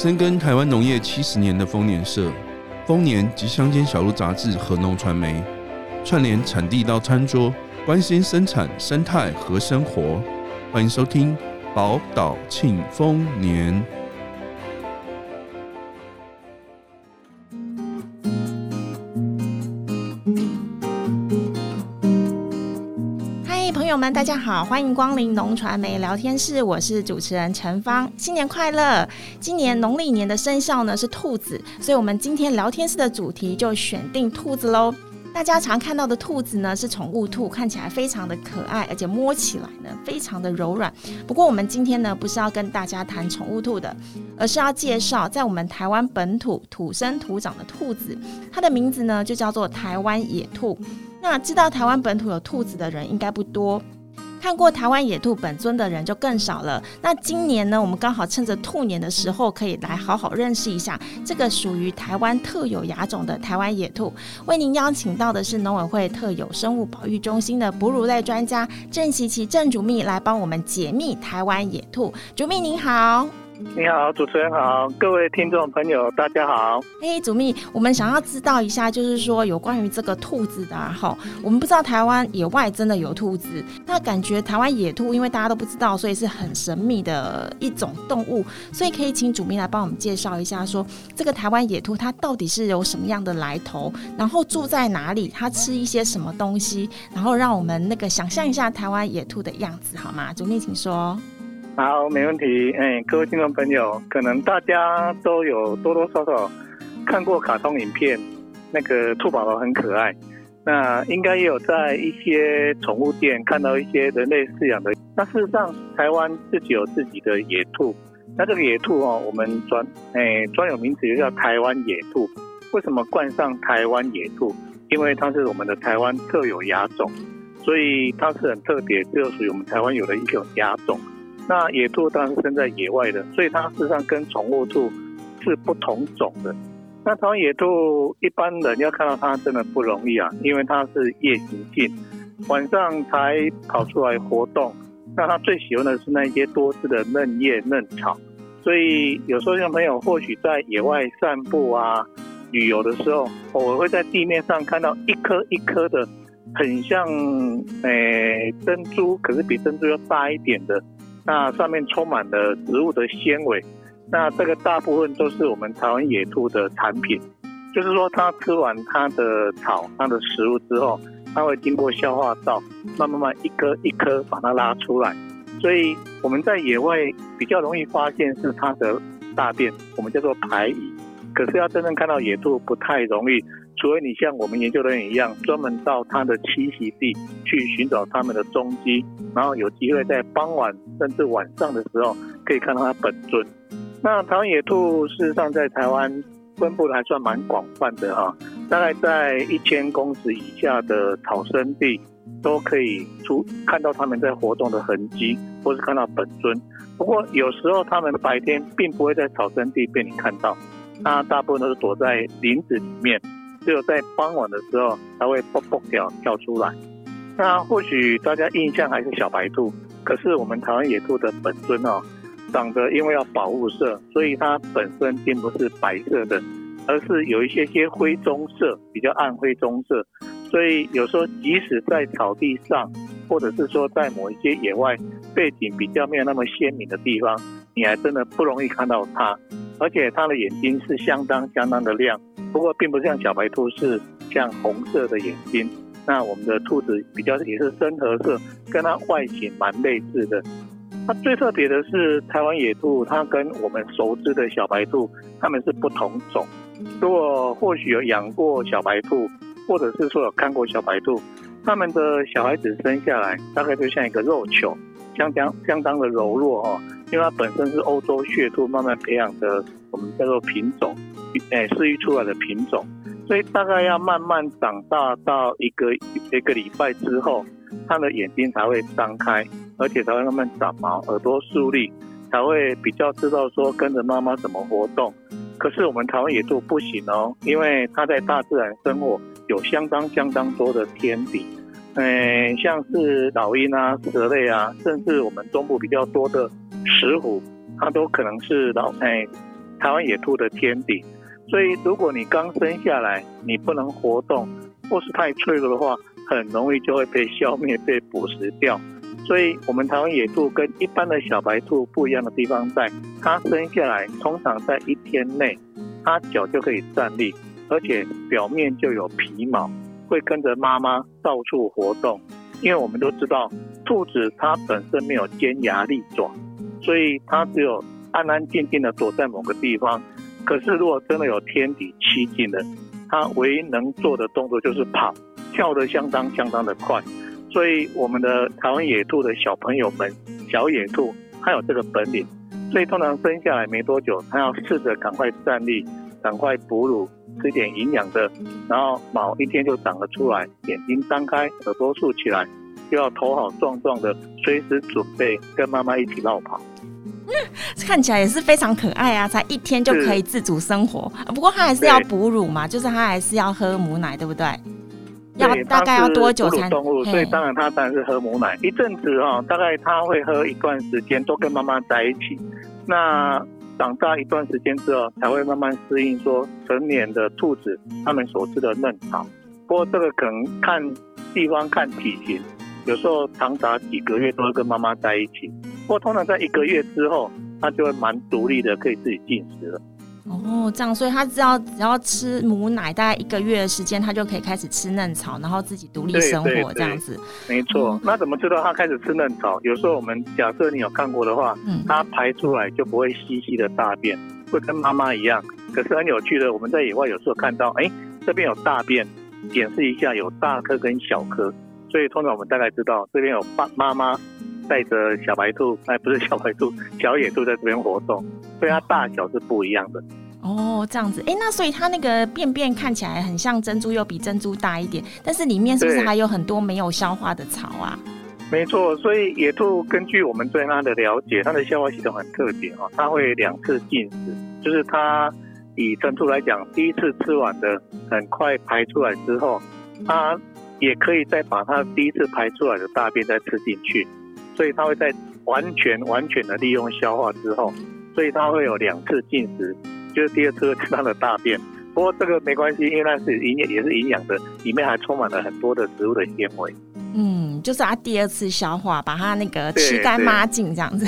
深耕台湾农业七十年的丰年社、丰年及乡间小路杂志和农传媒，串联产地到餐桌，关心生产生态和生活。欢迎收听宝岛庆丰年。们，大家好，欢迎光临农传媒聊天室，我是主持人陈芳，新年快乐！今年农历年的生肖呢是兔子，所以我们今天聊天室的主题就选定兔子喽。大家常看到的兔子呢是宠物兔，看起来非常的可爱，而且摸起来呢非常的柔软。不过我们今天呢不是要跟大家谈宠物兔的，而是要介绍在我们台湾本土土生土长的兔子，它的名字呢就叫做台湾野兔。那知道台湾本土有兔子的人应该不多，看过台湾野兔本尊的人就更少了。那今年呢，我们刚好趁着兔年的时候，可以来好好认识一下这个属于台湾特有亚种的台湾野兔。为您邀请到的是农委会特有生物保育中心的哺乳类专家郑琪琪郑主秘来帮我们解密台湾野兔。主秘您好。你好，主持人好，各位听众朋友，大家好。嘿，主秘，我们想要知道一下，就是说有关于这个兔子的哈，我们不知道台湾野外真的有兔子，那感觉台湾野兔，因为大家都不知道，所以是很神秘的一种动物，所以可以请主秘来帮我们介绍一下说，这个台湾野兔它到底是有什么样的来头，然后住在哪里，它吃一些什么东西，然后让我们那个想象一下台湾野兔的样子好吗？主秘，请说。好，没问题。哎，各位听众朋友，可能大家都有多多少少看过卡通影片，那个兔宝宝很可爱。那应该也有在一些宠物店看到一些人类饲养的。那事实上，台湾自己有自己的野兔。那这个野兔哦，我们专哎专有名词就叫台湾野兔。为什么冠上台湾野兔？因为它是我们的台湾特有亚种，所以它是很特别，就属于我们台湾有的一种亚种。那野兔当然生在野外的，所以它事实上跟宠物兔是不同种的。那台湾野兔一般人要看到它真的不容易啊，因为它是夜行性，晚上才跑出来活动。那它最喜欢的是那些多汁的嫩叶嫩草，所以有时候像朋友或许在野外散步啊、旅游的时候，我会在地面上看到一颗一颗的，很像诶、珍珠，可是比珍珠要大一点的。那上面充满了植物的纤维，那这个大部分都是我们台湾野兔的产品，就是说它吃完它的草、它的食物之后，它会经过消化道，慢慢慢一颗一颗把它拉出来，所以我们在野外比较容易发现是它的大便，我们叫做排遗，可是要真正看到野兔不太容易。除非你像我们研究人员一样，专门到它的栖息地去寻找它们的踪迹，然后有机会在傍晚甚至晚上的时候可以看到它本尊。那台湾野兔事实上在台湾分布的还算蛮广泛的哈，大概在一千公尺以下的草生地都可以出看到它们在活动的痕迹，或是看到本尊。不过有时候它们白天并不会在草生地被你看到，那大部分都是躲在林子里面。只有在傍晚的时候才会蹦蹦跳跳出来。那或许大家印象还是小白兔，可是我们台湾野兔的本尊哦，长得因为要保护色，所以它本身并不是白色的，而是有一些些灰棕色，比较暗灰棕色。所以有时候即使在草地上，或者是说在某一些野外背景比较没有那么鲜明的地方，你还真的不容易看到它。而且它的眼睛是相当相当的亮。不过，并不像小白兔是像红色的眼睛。那我们的兔子比较也是深褐色，跟它外形蛮类似的。它最特别的是台湾野兔，它跟我们熟知的小白兔，它们是不同种。如果或许有养过小白兔，或者是说有看过小白兔，它们的小孩子生下来大概就像一个肉球，相当相当的柔弱哦，因为它本身是欧洲血兔慢慢培养的，我们叫做品种。哎，饲育出来的品种，所以大概要慢慢长大到一个一个礼拜之后，它的眼睛才会张开，而且才会慢慢长毛，耳朵竖立，才会比较知道说跟着妈妈怎么活动。可是我们台湾野兔不行哦，因为它在大自然生活有相当相当多的天敌，哎，像是老鹰啊、蛇类啊，甚至我们中部比较多的石虎，它都可能是老哎。台湾野兔的天敌。所以如果你刚生下来，你不能活动，或是太脆弱的话，很容易就会被消灭、被捕食掉。所以，我们台湾野兔跟一般的小白兔不一样的地方在，它生下来通常在一天内，它脚就可以站立，而且表面就有皮毛，会跟着妈妈到处活动。因为我们都知道，兔子它本身没有尖牙利爪，所以它只有安安静静的躲在某个地方。可是，如果真的有天敌趋近了，它唯一能做的动作就是跑，跳得相当相当的快。所以，我们的台湾野兔的小朋友们，小野兔，它有这个本领。所以，通常生下来没多久，它要试着赶快站立，赶快哺乳，吃点营养的，然后毛一天就长了出来，眼睛张开，耳朵竖起来，就要头好壮壮的，随时准备跟妈妈一起绕跑。看起来也是非常可爱啊！才一天就可以自主生活，不过他还是要哺乳嘛，就是他还是要喝母奶，对不对？要大概要多久才？动物，所以当然他当然是喝母奶。一阵子哈，大概他会喝一段时间，都跟妈妈在一起。那长大一段时间之后，才会慢慢适应说成年的兔子他们所吃的嫩草。不过这个可能看地方看体型，有时候长达几个月都会跟妈妈在一起。不过通常在一个月之后，它就会蛮独立的，可以自己进食了。哦，这样，所以他只要只要吃母奶，大概一个月的时间，他就可以开始吃嫩草，然后自己独立生活这样子。没错，嗯，那怎么知道他开始吃嫩草？有时候我们假设你有看过的话，嗯，他排出来就不会稀稀的大便，会跟妈妈一样。可是很有趣的，我们在野外有时候看到，哎，这边有大便，检视一下有大颗跟小颗，所以通常我们大概知道这边有爸妈妈带着小白兔，哎，不是小白兔，小野兔在这边活动，所以它大小是不一样的。哦，这样子，哎，那所以它那个便便看起来很像珍珠，又比珍珠大一点，但是里面是不是还有很多没有消化的草啊？没错，所以野兔根据我们对它的了解，它的消化系统很特别哦，它会两次进食，就是它以珍珠来讲，第一次吃完的很快排出来之后，它也可以再把它第一次排出来的大便再吃进去，所以它会在完全完全的利用消化之后，所以它会有两次进食。就是第二次吃它的大便，不过这个没关系，因为那是营养，也是营养的，里面还充满了很多的植物的纤维。嗯，就是它第二次消化，把它那个吃干抹净这样子。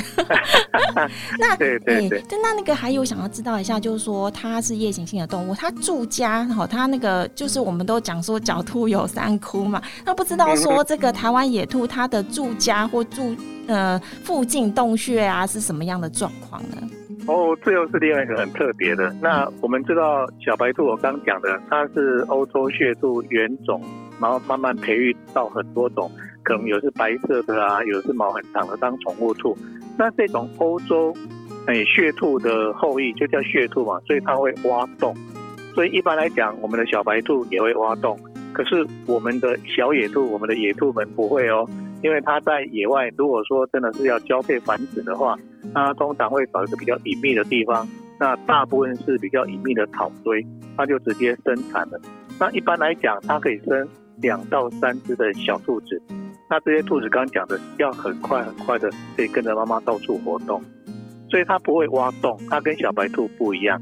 那对对对，对，那那个还有想要知道一下，就是说它是夜行性的动物，它住家哈，它那个就是我们都讲说狡兔有三窟嘛，那不知道说这个台湾野兔它的住家或住呃附近洞穴啊是什么样的状况呢？哦，这又是另外一个很特别的。那我们知道小白兔，我刚讲的，它是欧洲血兔原种，然后慢慢培育到很多种，可能有是白色的啊，有是毛很长的当宠物兔。那这种欧洲诶血兔的后裔就叫血兔嘛，所以它会挖洞。所以一般来讲，我们的小白兔也会挖洞，可是我们的小野兔，我们的野兔们不会哦。因为它在野外，如果说真的是要交配繁殖的话，它通常会找一个比较隐秘的地方，那大部分是比较隐秘的草堆，它就直接生产了。那一般来讲，它可以生两到三只的小兔子。那这些兔子刚刚讲的，要很快很快的可以跟着妈妈到处活动，所以它不会挖洞，它跟小白兔不一样。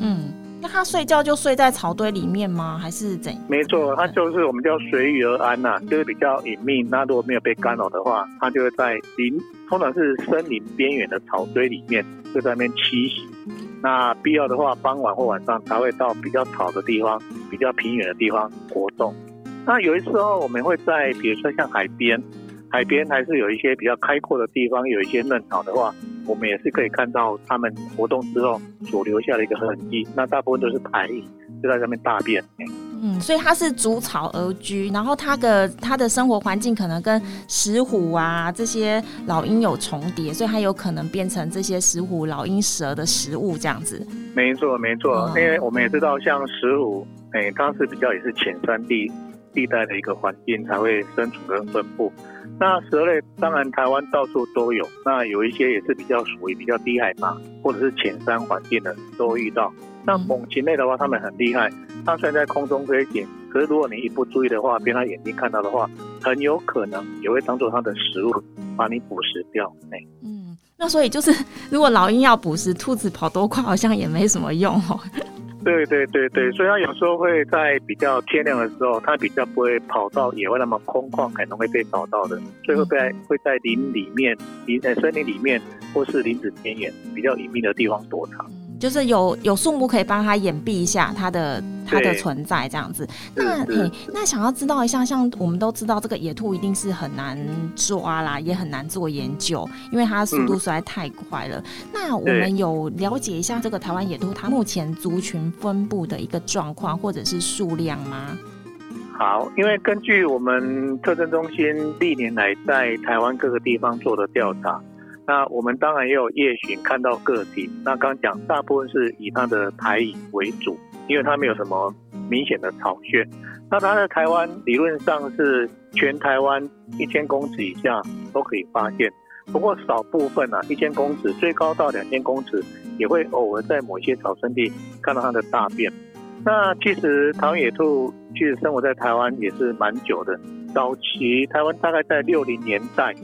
嗯。那它睡觉就睡在草堆里面吗？还是怎样？没错，它就是我们叫随遇而安呐、啊，就是比较隐秘。那如果没有被干扰的话，它就会在林，通常是森林边缘的草堆里面，就在那边栖息。那必要的话，傍晚或晚上，它会到比较草的地方、比较平原的地方活动。那有一时候我们会在，比如说像海边。海边还是有一些比较开阔的地方，有一些嫩草的话，我们也是可以看到它们活动之后所留下的一个痕迹。那大部分都是排异，就在上面大便。嗯，所以它是逐草而居，然后它的它的生活环境可能跟石虎啊这些老鹰有重叠，所以它有可能变成这些石虎、老鹰、蛇的食物这样子。没错，没错，哦，因为我们也知道，像石虎，哎，它是比较也是浅山地地带的一个环境才会生存跟分布。那蛇类当然台湾到处都有，那有一些也是比较属于比较低海拔或者是浅山环境的都遇到。那猛禽类的话，它们很厉害，它虽然在空中飞行，可是如果你一不注意的话，被它眼睛看到的话，很有可能也会当做它的食物把你捕食掉。哎，嗯。那所以就是，如果老鹰要捕食，兔子跑多快好像也没什么用哦。对对对对，所以它有时候会在比较天亮的时候，它比较不会跑到野外那么空旷，可能会被找到的。所以会在会在林里面、林呃森林里面或是林子边缘比较隐秘的地方躲藏。就是有有树木可以帮他掩蔽一下它的它的存在这样子。那嘿，那想要知道一下，像我们都知道这个野兔一定是很难抓啦，也很难做研究，因为它的速度实在太快了。嗯、那我们有了解一下这个台湾野兔它目前族群分布的一个状况或者是数量吗？好，因为根据我们特征中心历年来在台湾各个地方做的调查。那我们当然也有夜巡看到个体，那刚讲大部分是以它的台影为主，因为它没有什么明显的巢穴。那它在台湾理论上是全台湾一千公尺以下都可以发现，不过少部分啊，一千公尺最高到两千公尺也会偶尔在某些草生地看到它的大便。那其实唐野兔其实生活在台湾也是蛮久的，早期台湾大概在六零年代。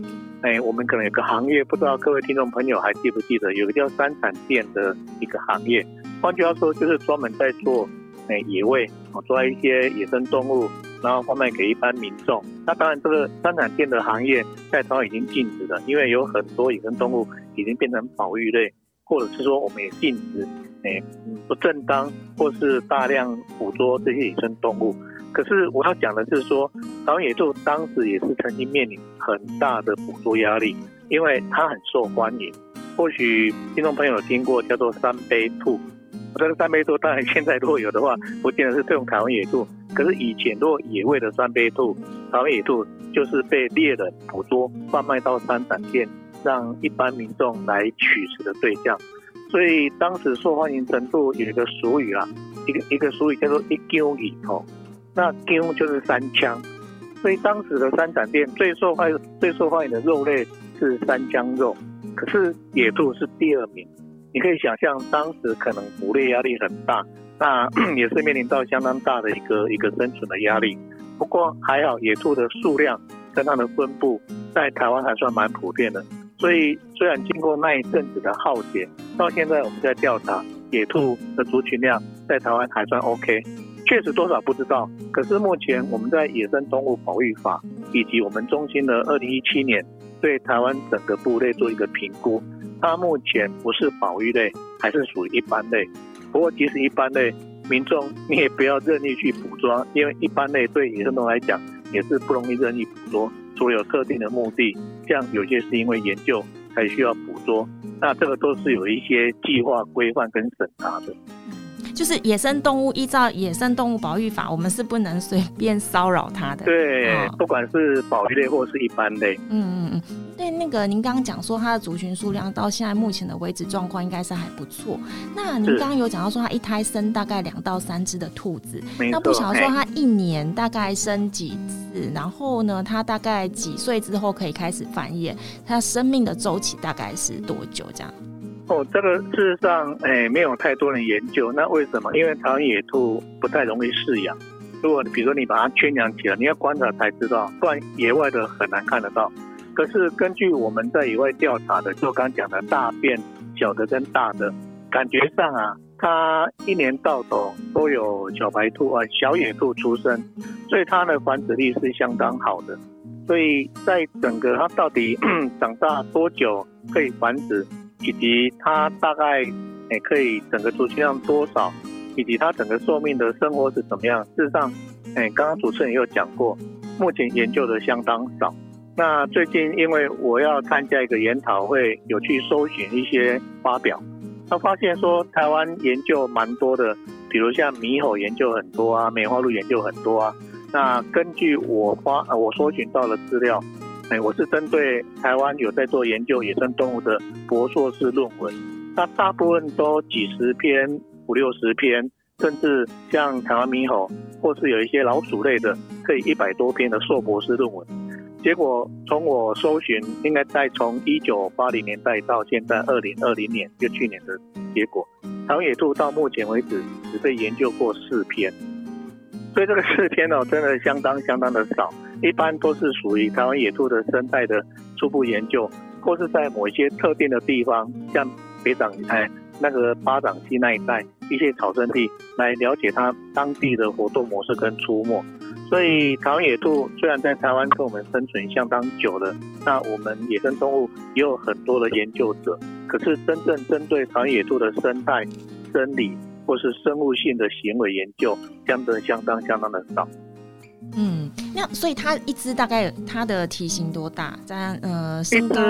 哎，我们可能有个行业，不知道各位听众朋友还记不记得，有个叫山产店的一个行业。换句话说，就是专门在做哎野味，抓一些野生动物，然后贩卖给一般民众。那当然，这个山产店的行业在台湾已经禁止了，因为有很多野生动物已经变成保育类，或者是说我们也禁止哎不正当或是大量捕捉这些野生动物。可是我要讲的是说，台湾野兔当时也是曾经面临很大的捕捉压力，因为它很受欢迎。或许听众朋友听过叫做三杯兔，这个三杯兔当然现在如果有的话，不见得是这种台湾野兔。可是以前如果野味的三杯兔，台湾野兔就是被猎人捕捉贩卖到山产店，让一般民众来取食的对象。所以当时受欢迎程度有一个俗语啊，一个一个俗语叫做一丢一头。那鸠就是三枪，所以当时的三产店最受欢最受欢迎的肉类是三枪肉，可是野兔是第二名。你可以想象，当时可能捕猎压力很大，那 也是面临到相当大的一个一个生存的压力。不过还好，野兔的数量跟它的分布在台湾还算蛮普遍的。所以虽然经过那一阵子的浩劫，到现在我们在调查野兔的族群量在台湾还算 OK。确实多少不知道，可是目前我们在野生动物保育法以及我们中心的二零一七年对台湾整个部类做一个评估，它目前不是保育类，还是属于一般类。不过即使一般类，民众你也不要任意去捕捉，因为一般类对野生动物来讲也是不容易任意捕捉，除了有特定的目的，像有些是因为研究才需要捕捉，那这个都是有一些计划规范跟审查的。就是野生动物，依照野生动物保育法，我们是不能随便骚扰它的。对，哦、不管是保育类或是一般类。嗯嗯嗯。对，那个您刚刚讲说它的族群数量到现在目前的为止状况应该是还不错。那您刚刚有讲到说它一胎生大概两到三只的兔子，那不晓得说它一年大概生几次？然后呢，它大概几岁之后可以开始繁衍？它生命的周期大概是多久？这样？哦，这个事实上，哎，没有太多人研究。那为什么？因为台湾野兔不太容易饲养。如果比如说你把它圈养起来，你要观察才知道，不然野外的很难看得到。可是根据我们在野外调查的，就刚讲的大便小的跟大的，感觉上啊，它一年到头都有小白兔啊、小野兔出生，所以它的繁殖力是相当好的。所以在整个它到底长大多久可以繁殖？以及它大概诶可以整个族群量多少，以及它整个寿命的生活是怎么样？事实上，诶刚刚主持人也有讲过，目前研究的相当少。那最近因为我要参加一个研讨会，有去搜寻一些发表，他发现说台湾研究蛮多的，比如像猕猴研究很多啊，梅花鹿研究很多啊。那根据我发我搜寻到的资料。哎，我是针对台湾有在做研究野生动物的博硕士论文，那大部分都几十篇、五六十篇，甚至像台湾猕猴，或是有一些老鼠类的，可以一百多篇的硕博士论文。结果从我搜寻，应该在从一九八零年代到现在二零二零年，就去年的结果，台湾野兔到目前为止只被研究过四篇。所以这个四篇哦，真的相当相当的少，一般都是属于台湾野兔的生态的初步研究，或是在某一些特定的地方，像北长哎那个八掌溪那一带一些草生地，来了解它当地的活动模式跟出没。所以台湾野兔虽然在台湾跟我们生存相当久了，那我们野生动物也有很多的研究者，可是真正针对台湾野兔的生态、生理或是生物性的行为研究，相对相当相当的少。嗯，那所以它一只大概它的体型多大？在呃身高？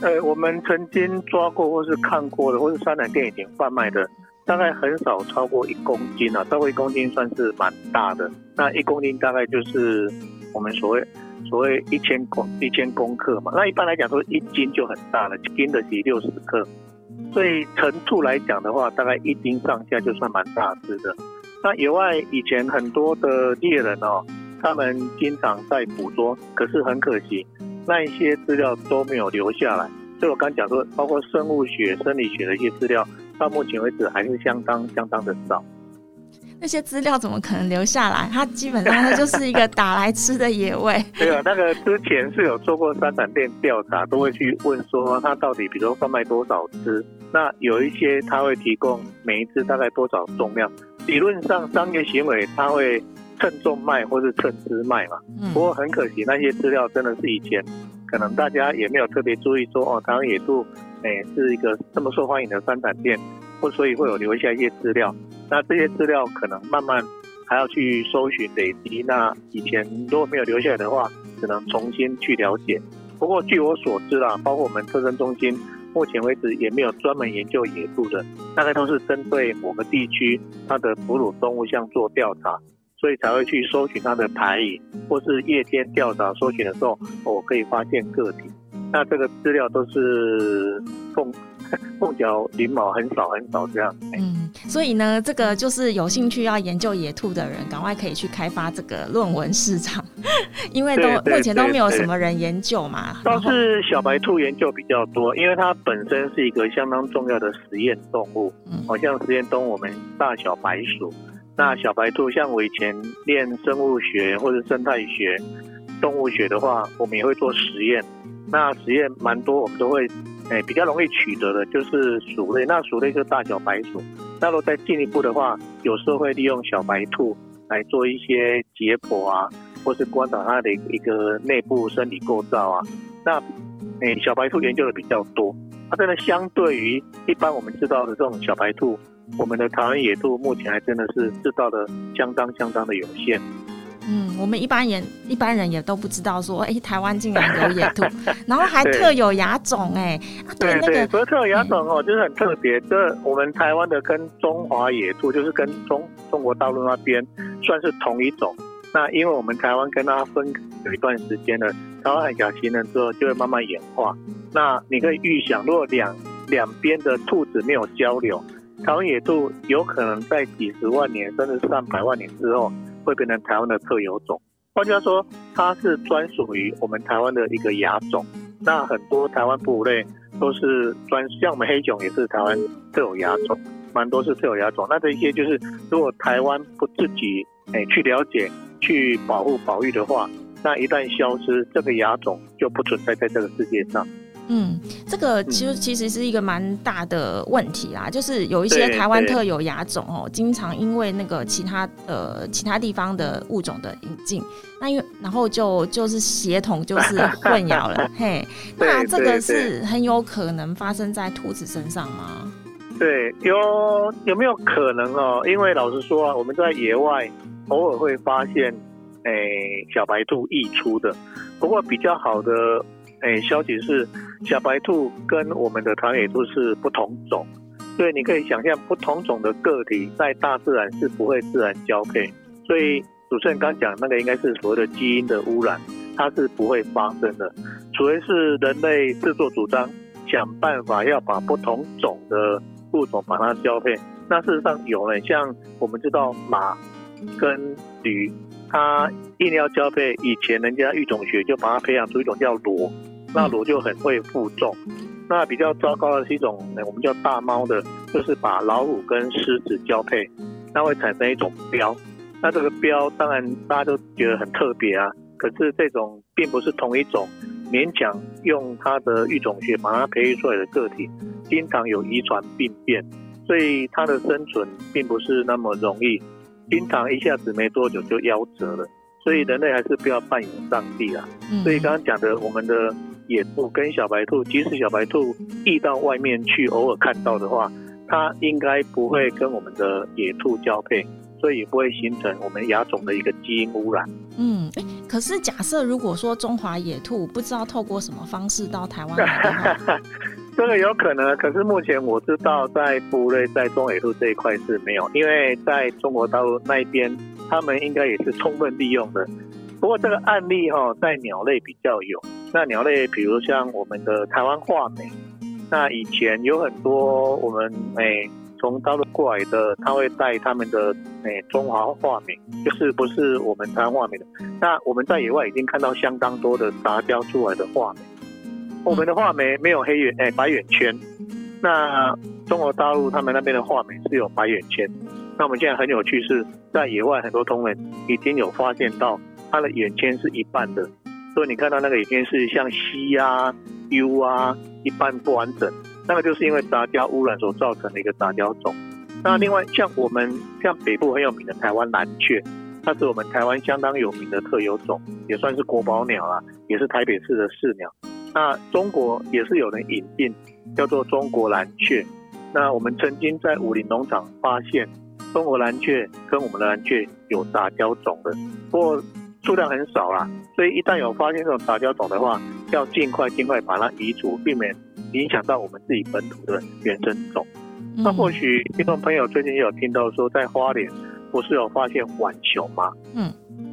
呃，我们曾经抓过或是看过的，或是三奶店已经贩卖的。大概很少超过一公斤啊，超过一公斤算是蛮大的。那一公斤大概就是我们所谓所谓一千公一千公克嘛。那一般来讲说一斤就很大了，一斤的是六十克。所以成兔来讲的话，大概一斤上下就算蛮大只的。那野外以前很多的猎人哦，他们经常在捕捉，可是很可惜，那一些资料都没有留下来。所以我刚讲说，包括生物学、生理学的一些资料。到目前为止还是相当相当的少。那些资料怎么可能留下来？它基本上它就是一个打来吃的野味。对啊，那个之前是有做过三产店调查，都会去问说它到底，比如说贩卖多少只？那有一些它会提供每一只大概多少重量。理论上商业行为它会称重卖或是称只卖嘛。不过很可惜，那些资料真的是以前可能大家也没有特别注意说哦，台湾野兔。哎，是一个这么受欢迎的三产店，或所以会有留下一些资料。那这些资料可能慢慢还要去搜寻累积。那以前如果没有留下来的话，只能重新去了解。不过据我所知啦，包括我们特生中心，目前为止也没有专门研究野兔的，大概都是针对某个地区它的哺乳动物像做调查，所以才会去搜寻它的排遗，或是夜间调查搜寻的时候，我可以发现个体。那这个资料都是凤凤脚鳞毛很少很少这样。嗯，所以呢，这个就是有兴趣要研究野兔的人，赶快可以去开发这个论文市场，因为都目前都没有什么人研究嘛。倒是小白兔研究比较多，因为它本身是一个相当重要的实验动物。嗯，好像实验动物，我们大小白鼠，那小白兔，像我以前练生物学或者生态学、动物学的话，我们也会做实验。那实验蛮多，我们都会，诶、比较容易取得的，就是鼠类。那鼠类就是大小白鼠。那如果再进一步的话，有时候会利用小白兔来做一些解剖啊，或是观察它的一个内部生理构造啊。那，诶、小白兔研究的比较多。它真的相对于一般我们知道的这种小白兔，我们的台湾野兔目前还真的是知道的相当相当的有限。嗯，我们一般人一般人也都不知道说，哎、欸，台湾竟然有野兔，然后还特有亚种、欸，哎，对对，那个特有亚种哦，就是很特别。这我们台湾的跟中华野兔，就是跟中中国大陆那边算是同一种。那因为我们台湾跟它分有一段时间了，台湾海峡形成之后，就会慢慢演化。那你可以预想，如果两两边的兔子没有交流，台湾野兔有可能在几十万年甚至上百万年之后。会变成台湾的特有种，换句话说，它是专属于我们台湾的一个亚种。那很多台湾哺乳类都是专，像我们黑熊也是台湾特有亚种，蛮多是特有亚种。那这些就是，如果台湾不自己诶去了解、去保护、保育的话，那一旦消失，这个亚种就不存在在这个世界上。嗯，这个其实其实是一个蛮大的问题啦，就是有一些台湾特有牙种哦，经常因为那个其他呃其他地方的物种的引进，那因为然后就就是协同就是混淆了，嘿，那这个是很有可能发生在兔子身上吗？对，有有没有可能哦？因为老实说啊，我们在野外偶尔会发现，哎，小白兔溢出的，不过比较好的。哎，消息是小白兔跟我们的台湾野兔是不同种，所以你可以想象不同种的个体在大自然是不会自然交配。所以主持人刚讲那个应该是所谓的基因的污染，它是不会发生的，除非是人类自作主张，想办法要把不同种的物种把它交配。那事实上有呢，像我们知道马跟驴，它硬要交配，以前人家育种学就把它培养出一种叫骡。那骡就很会负重，那比较糟糕的是一种，我们叫大猫的，就是把老虎跟狮子交配，那会产生一种标，那这个标当然大家都觉得很特别啊，可是这种并不是同一种，勉强用它的育种学把它培育出来的个体，经常有遗传病变，所以它的生存并不是那么容易，经常一下子没多久就夭折了。所以人类还是不要扮演上帝啊。所以刚刚讲的我们的野兔跟小白兔，即使小白兔移到外面去，偶尔看到的话，它应该不会跟我们的野兔交配。所以也不会形成我们亚种的一个基因污染。嗯，可是假设如果说中华野兔不知道透过什么方式到台湾来的话，这个有可能。可是目前我知道，在哺乳类在中野兔这一块是没有，因为在中国大陆那一边，他们应该也是充分利用的。不过这个案例哈，在鸟类比较有。那鸟类，比如像我们的台湾画眉，那以前有很多我们诶。从大陆过来的，他会带他们的诶、中华画眉，就是不是我们台湾画眉的。那我们在野外已经看到相当多的杂交出来的画眉。我们的画眉没有黑眼诶、白眼圈，那中国大陆他们那边的画眉是有白眼圈。那我们现在很有趣是，在野外很多同仁已经有发现到它的眼圈是一半的，所以你看到那个眼圈是像 C 啊、U 啊一半不完整。那个就是因为杂交污染所造成的一个杂交种。那另外像我们像北部很有名的台湾蓝雀，它是我们台湾相当有名的特有种，也算是国宝鸟啊，也是台北市的市鸟。那中国也是有人引进，叫做中国蓝雀。那我们曾经在武陵农场发现中国蓝雀跟我们的蓝雀有杂交种的，不过数量很少啦。所以一旦有发现这种杂交种的话，要尽快尽快把它移除，避免。影响到我们自己本土的原生种。那或许听众朋友最近也有听到说，在花莲不是有发现浣熊吗？嗯，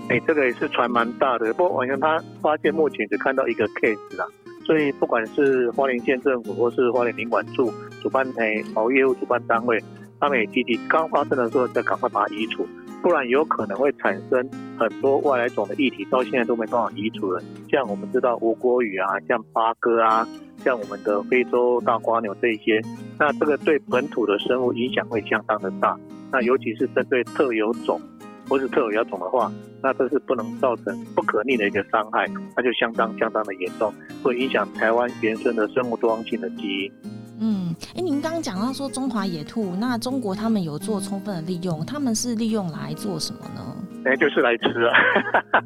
哎，这个也是传蛮大的。不过浣熊他发现目前只看到一个 case 啦，所以不管是花莲县政府或是花莲林管处主办哎保务主办单位，他们也积极刚发生的时候再赶快把它移除，不然有可能会产生很多外来种的议题，到现在都没办法移除了。像我们知道吴郭鱼啊，像八哥啊。像我们的非洲大花牛这些，那这个对本土的生物影响会相当的大。那尤其是针对特有种或是特有亚种的话，那这是不能造成不可逆的一个伤害，那就相当相当的严重，会影响台湾原生的生物多样性的基因。嗯，哎，您刚刚讲到说中华野兔，那中国他们有做充分的利用，他们是利用来做什么呢？哎，就是来吃啊！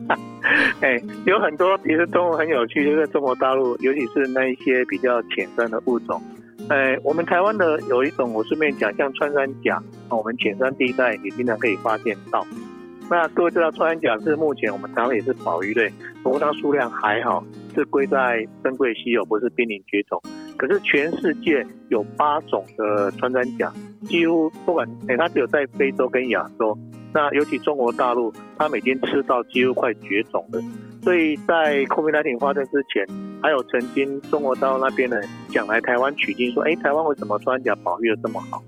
哎，有很多其实动物很有趣，就是中国大陆，尤其是那一些比较浅山的物种。哎，我们台湾的有一种，我顺便讲，像穿山甲，我们浅山地带也经常可以发现到。那各位知道，穿山甲是目前我们台湾也是保育类，不过它数量还好，是归在珍贵稀有，不是濒临绝种。可是全世界有八种的穿山甲，几乎不管哎，它只有在非洲跟亚洲。那尤其中国大陆，它每天吃到几乎快绝种了。所以在 COVID-19 发生之前，还有曾经中国大陆那边呢讲来台湾取经，说：“哎，台湾为什么穿山甲保育的这么好？”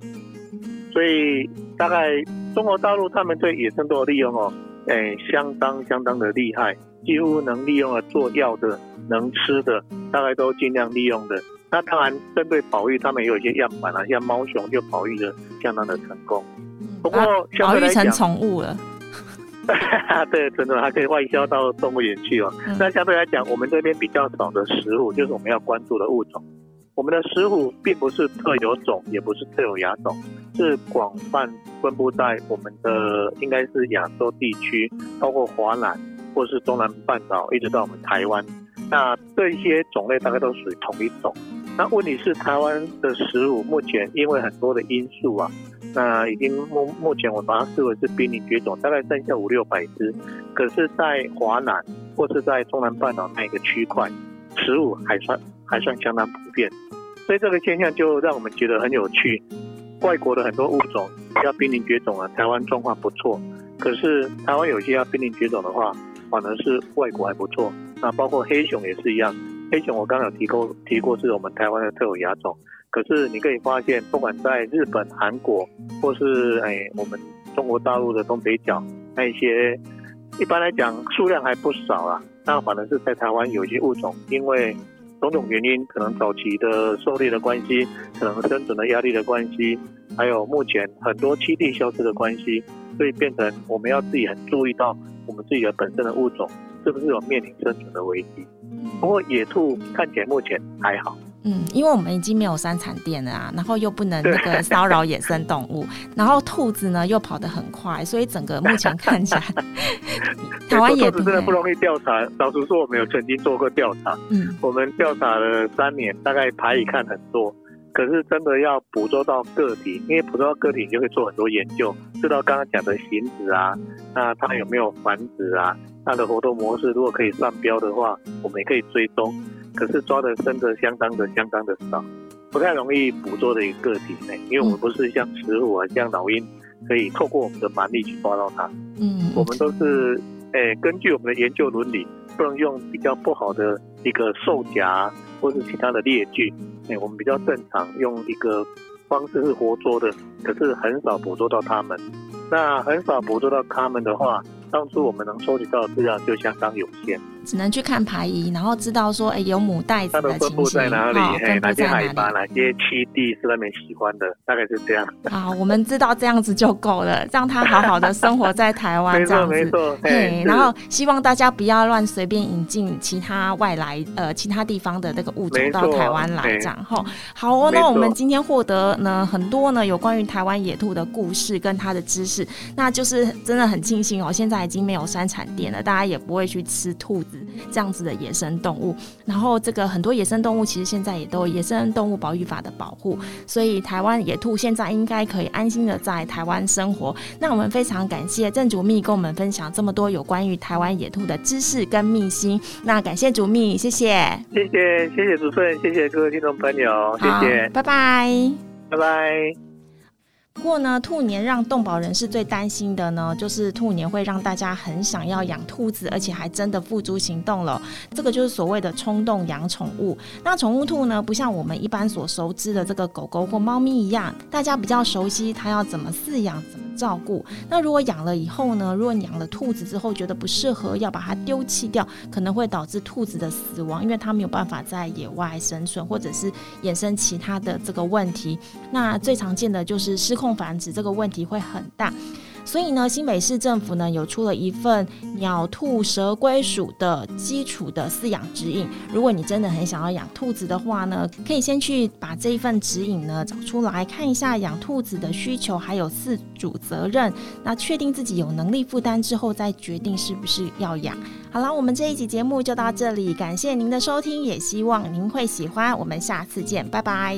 所以大概中国大陆他们对野生动物利用哦，哎，相当相当的厉害，几乎能利用的做药的、能吃的，大概都尽量利用的。那当然，针对保育，他们也有一些样板啊，像猫熊就保育的相当的成功。不过，保育成宠物了。对，真的还可以外销到动物园去哦。嗯、那相对来讲，我们这边比较少的食虎，就是我们要关注的物种。我们的石虎并不是特有种，也不是特有亚种，是广泛分布在我们的应该是亚洲地区，包括华南或是中南半岛，一直到我们台湾。那这些种类大概都属于同一种。那问题是，台湾的石虎目前因为很多的因素啊。那已经目目前我把它视为是濒临绝种，大概剩下五六百只。可是，在华南或是在中南半岛那个区块，食物还算还算相当普遍，所以这个现象就让我们觉得很有趣。外国的很多物种要濒临绝种啊，台湾状况不错。可是台湾有些要濒临绝种的话，反而是外国还不错。那包括黑熊也是一样，黑熊我刚刚有提过提过是我们台湾的特有亚种。可是你可以发现，不管在日本、韩国，或是哎我们中国大陆的东北角，那一些一般来讲数量还不少啊。那反而是在台湾有一些物种，因为种种原因，可能早期的狩猎的关系，可能生存的压力的关系，还有目前很多栖地消失的关系，所以变成我们要自己很注意到我们自己的本身的物种是不是有面临生存的危机。不过野兔看起来目前还好。嗯，因为我们已经没有山产店了啊，然后又不能那个骚扰野生动物，然后兔子呢又跑得很快，所以整个目前看起来，台湾野兔真的不容易调查。老实说，我们有曾经做过调查，嗯，我们调查了三年，大概排已看很多，可是真的要捕捉到个体，因为捕捉到个体，你就会做很多研究，知道刚刚讲的行止啊，那它有没有繁殖啊，它的活动模式，如果可以上标的话，我们也可以追踪。可是抓的真的相当的相当的少，不太容易捕捉的一个个体呢，因为我们不是像石虎啊，像老鹰，可以透过我们的蛮力去抓到它。嗯，我们都是诶、欸，根据我们的研究伦理，不能用比较不好的一个兽夹或是其他的猎具，哎、我们比较正常用一个方式是活捉的，可是很少捕捉到它们。那很少捕捉到它们的话，当初我们能收集到的资料就相当有限。只能去看排遗，然后知道说，哎、欸，有母带子的情形，它的分布在哪里？哦、哪，哪些海拔，哪些栖地是他们喜欢的，大概是这样。啊，我们知道这样子就够了，让它好好的生活在台湾，这样子。没错，没错。对，然后希望大家不要乱随便引进其他外来呃其他地方的那个物种到台湾来，这样哈。好哦，那我们今天获得呢很多呢有关于台湾野兔的故事跟它的知识，那就是真的很庆幸哦，现在已经没有山产店了，大家也不会去吃兔子。这样子的野生动物，然后这个很多野生动物其实现在也都有野生动物保育法的保护，所以台湾野兔现在应该可以安心的在台湾生活。那我们非常感谢郑主秘跟我们分享这么多有关于台湾野兔的知识跟秘辛。那感谢主秘，谢谢，谢谢，谢谢主持人，谢谢各位听众朋友，谢谢，拜拜，拜拜。不过呢，兔年让动保人士最担心的呢，就是兔年会让大家很想要养兔子，而且还真的付诸行动了。这个就是所谓的冲动养宠物。那宠物兔呢，不像我们一般所熟知的这个狗狗或猫咪一样，大家比较熟悉它要怎么饲养、怎么照顾。那如果养了以后呢，如果你养了兔子之后觉得不适合，要把它丢弃掉，可能会导致兔子的死亡，因为它没有办法在野外生存，或者是衍生其他的这个问题。那最常见的就是失控控繁殖，这个问题会很大。所以呢，新北市政府呢有出了一份鸟兔蛇龟属的基础的饲养指引。如果你真的很想要养兔子的话呢，可以先去把这一份指引呢找出来看一下养兔子的需求，还有饲主责任。那确定自己有能力负担之后，再决定是不是要养。好了，我们这一集节目就到这里，感谢您的收听，也希望您会喜欢。我们下次见，拜拜。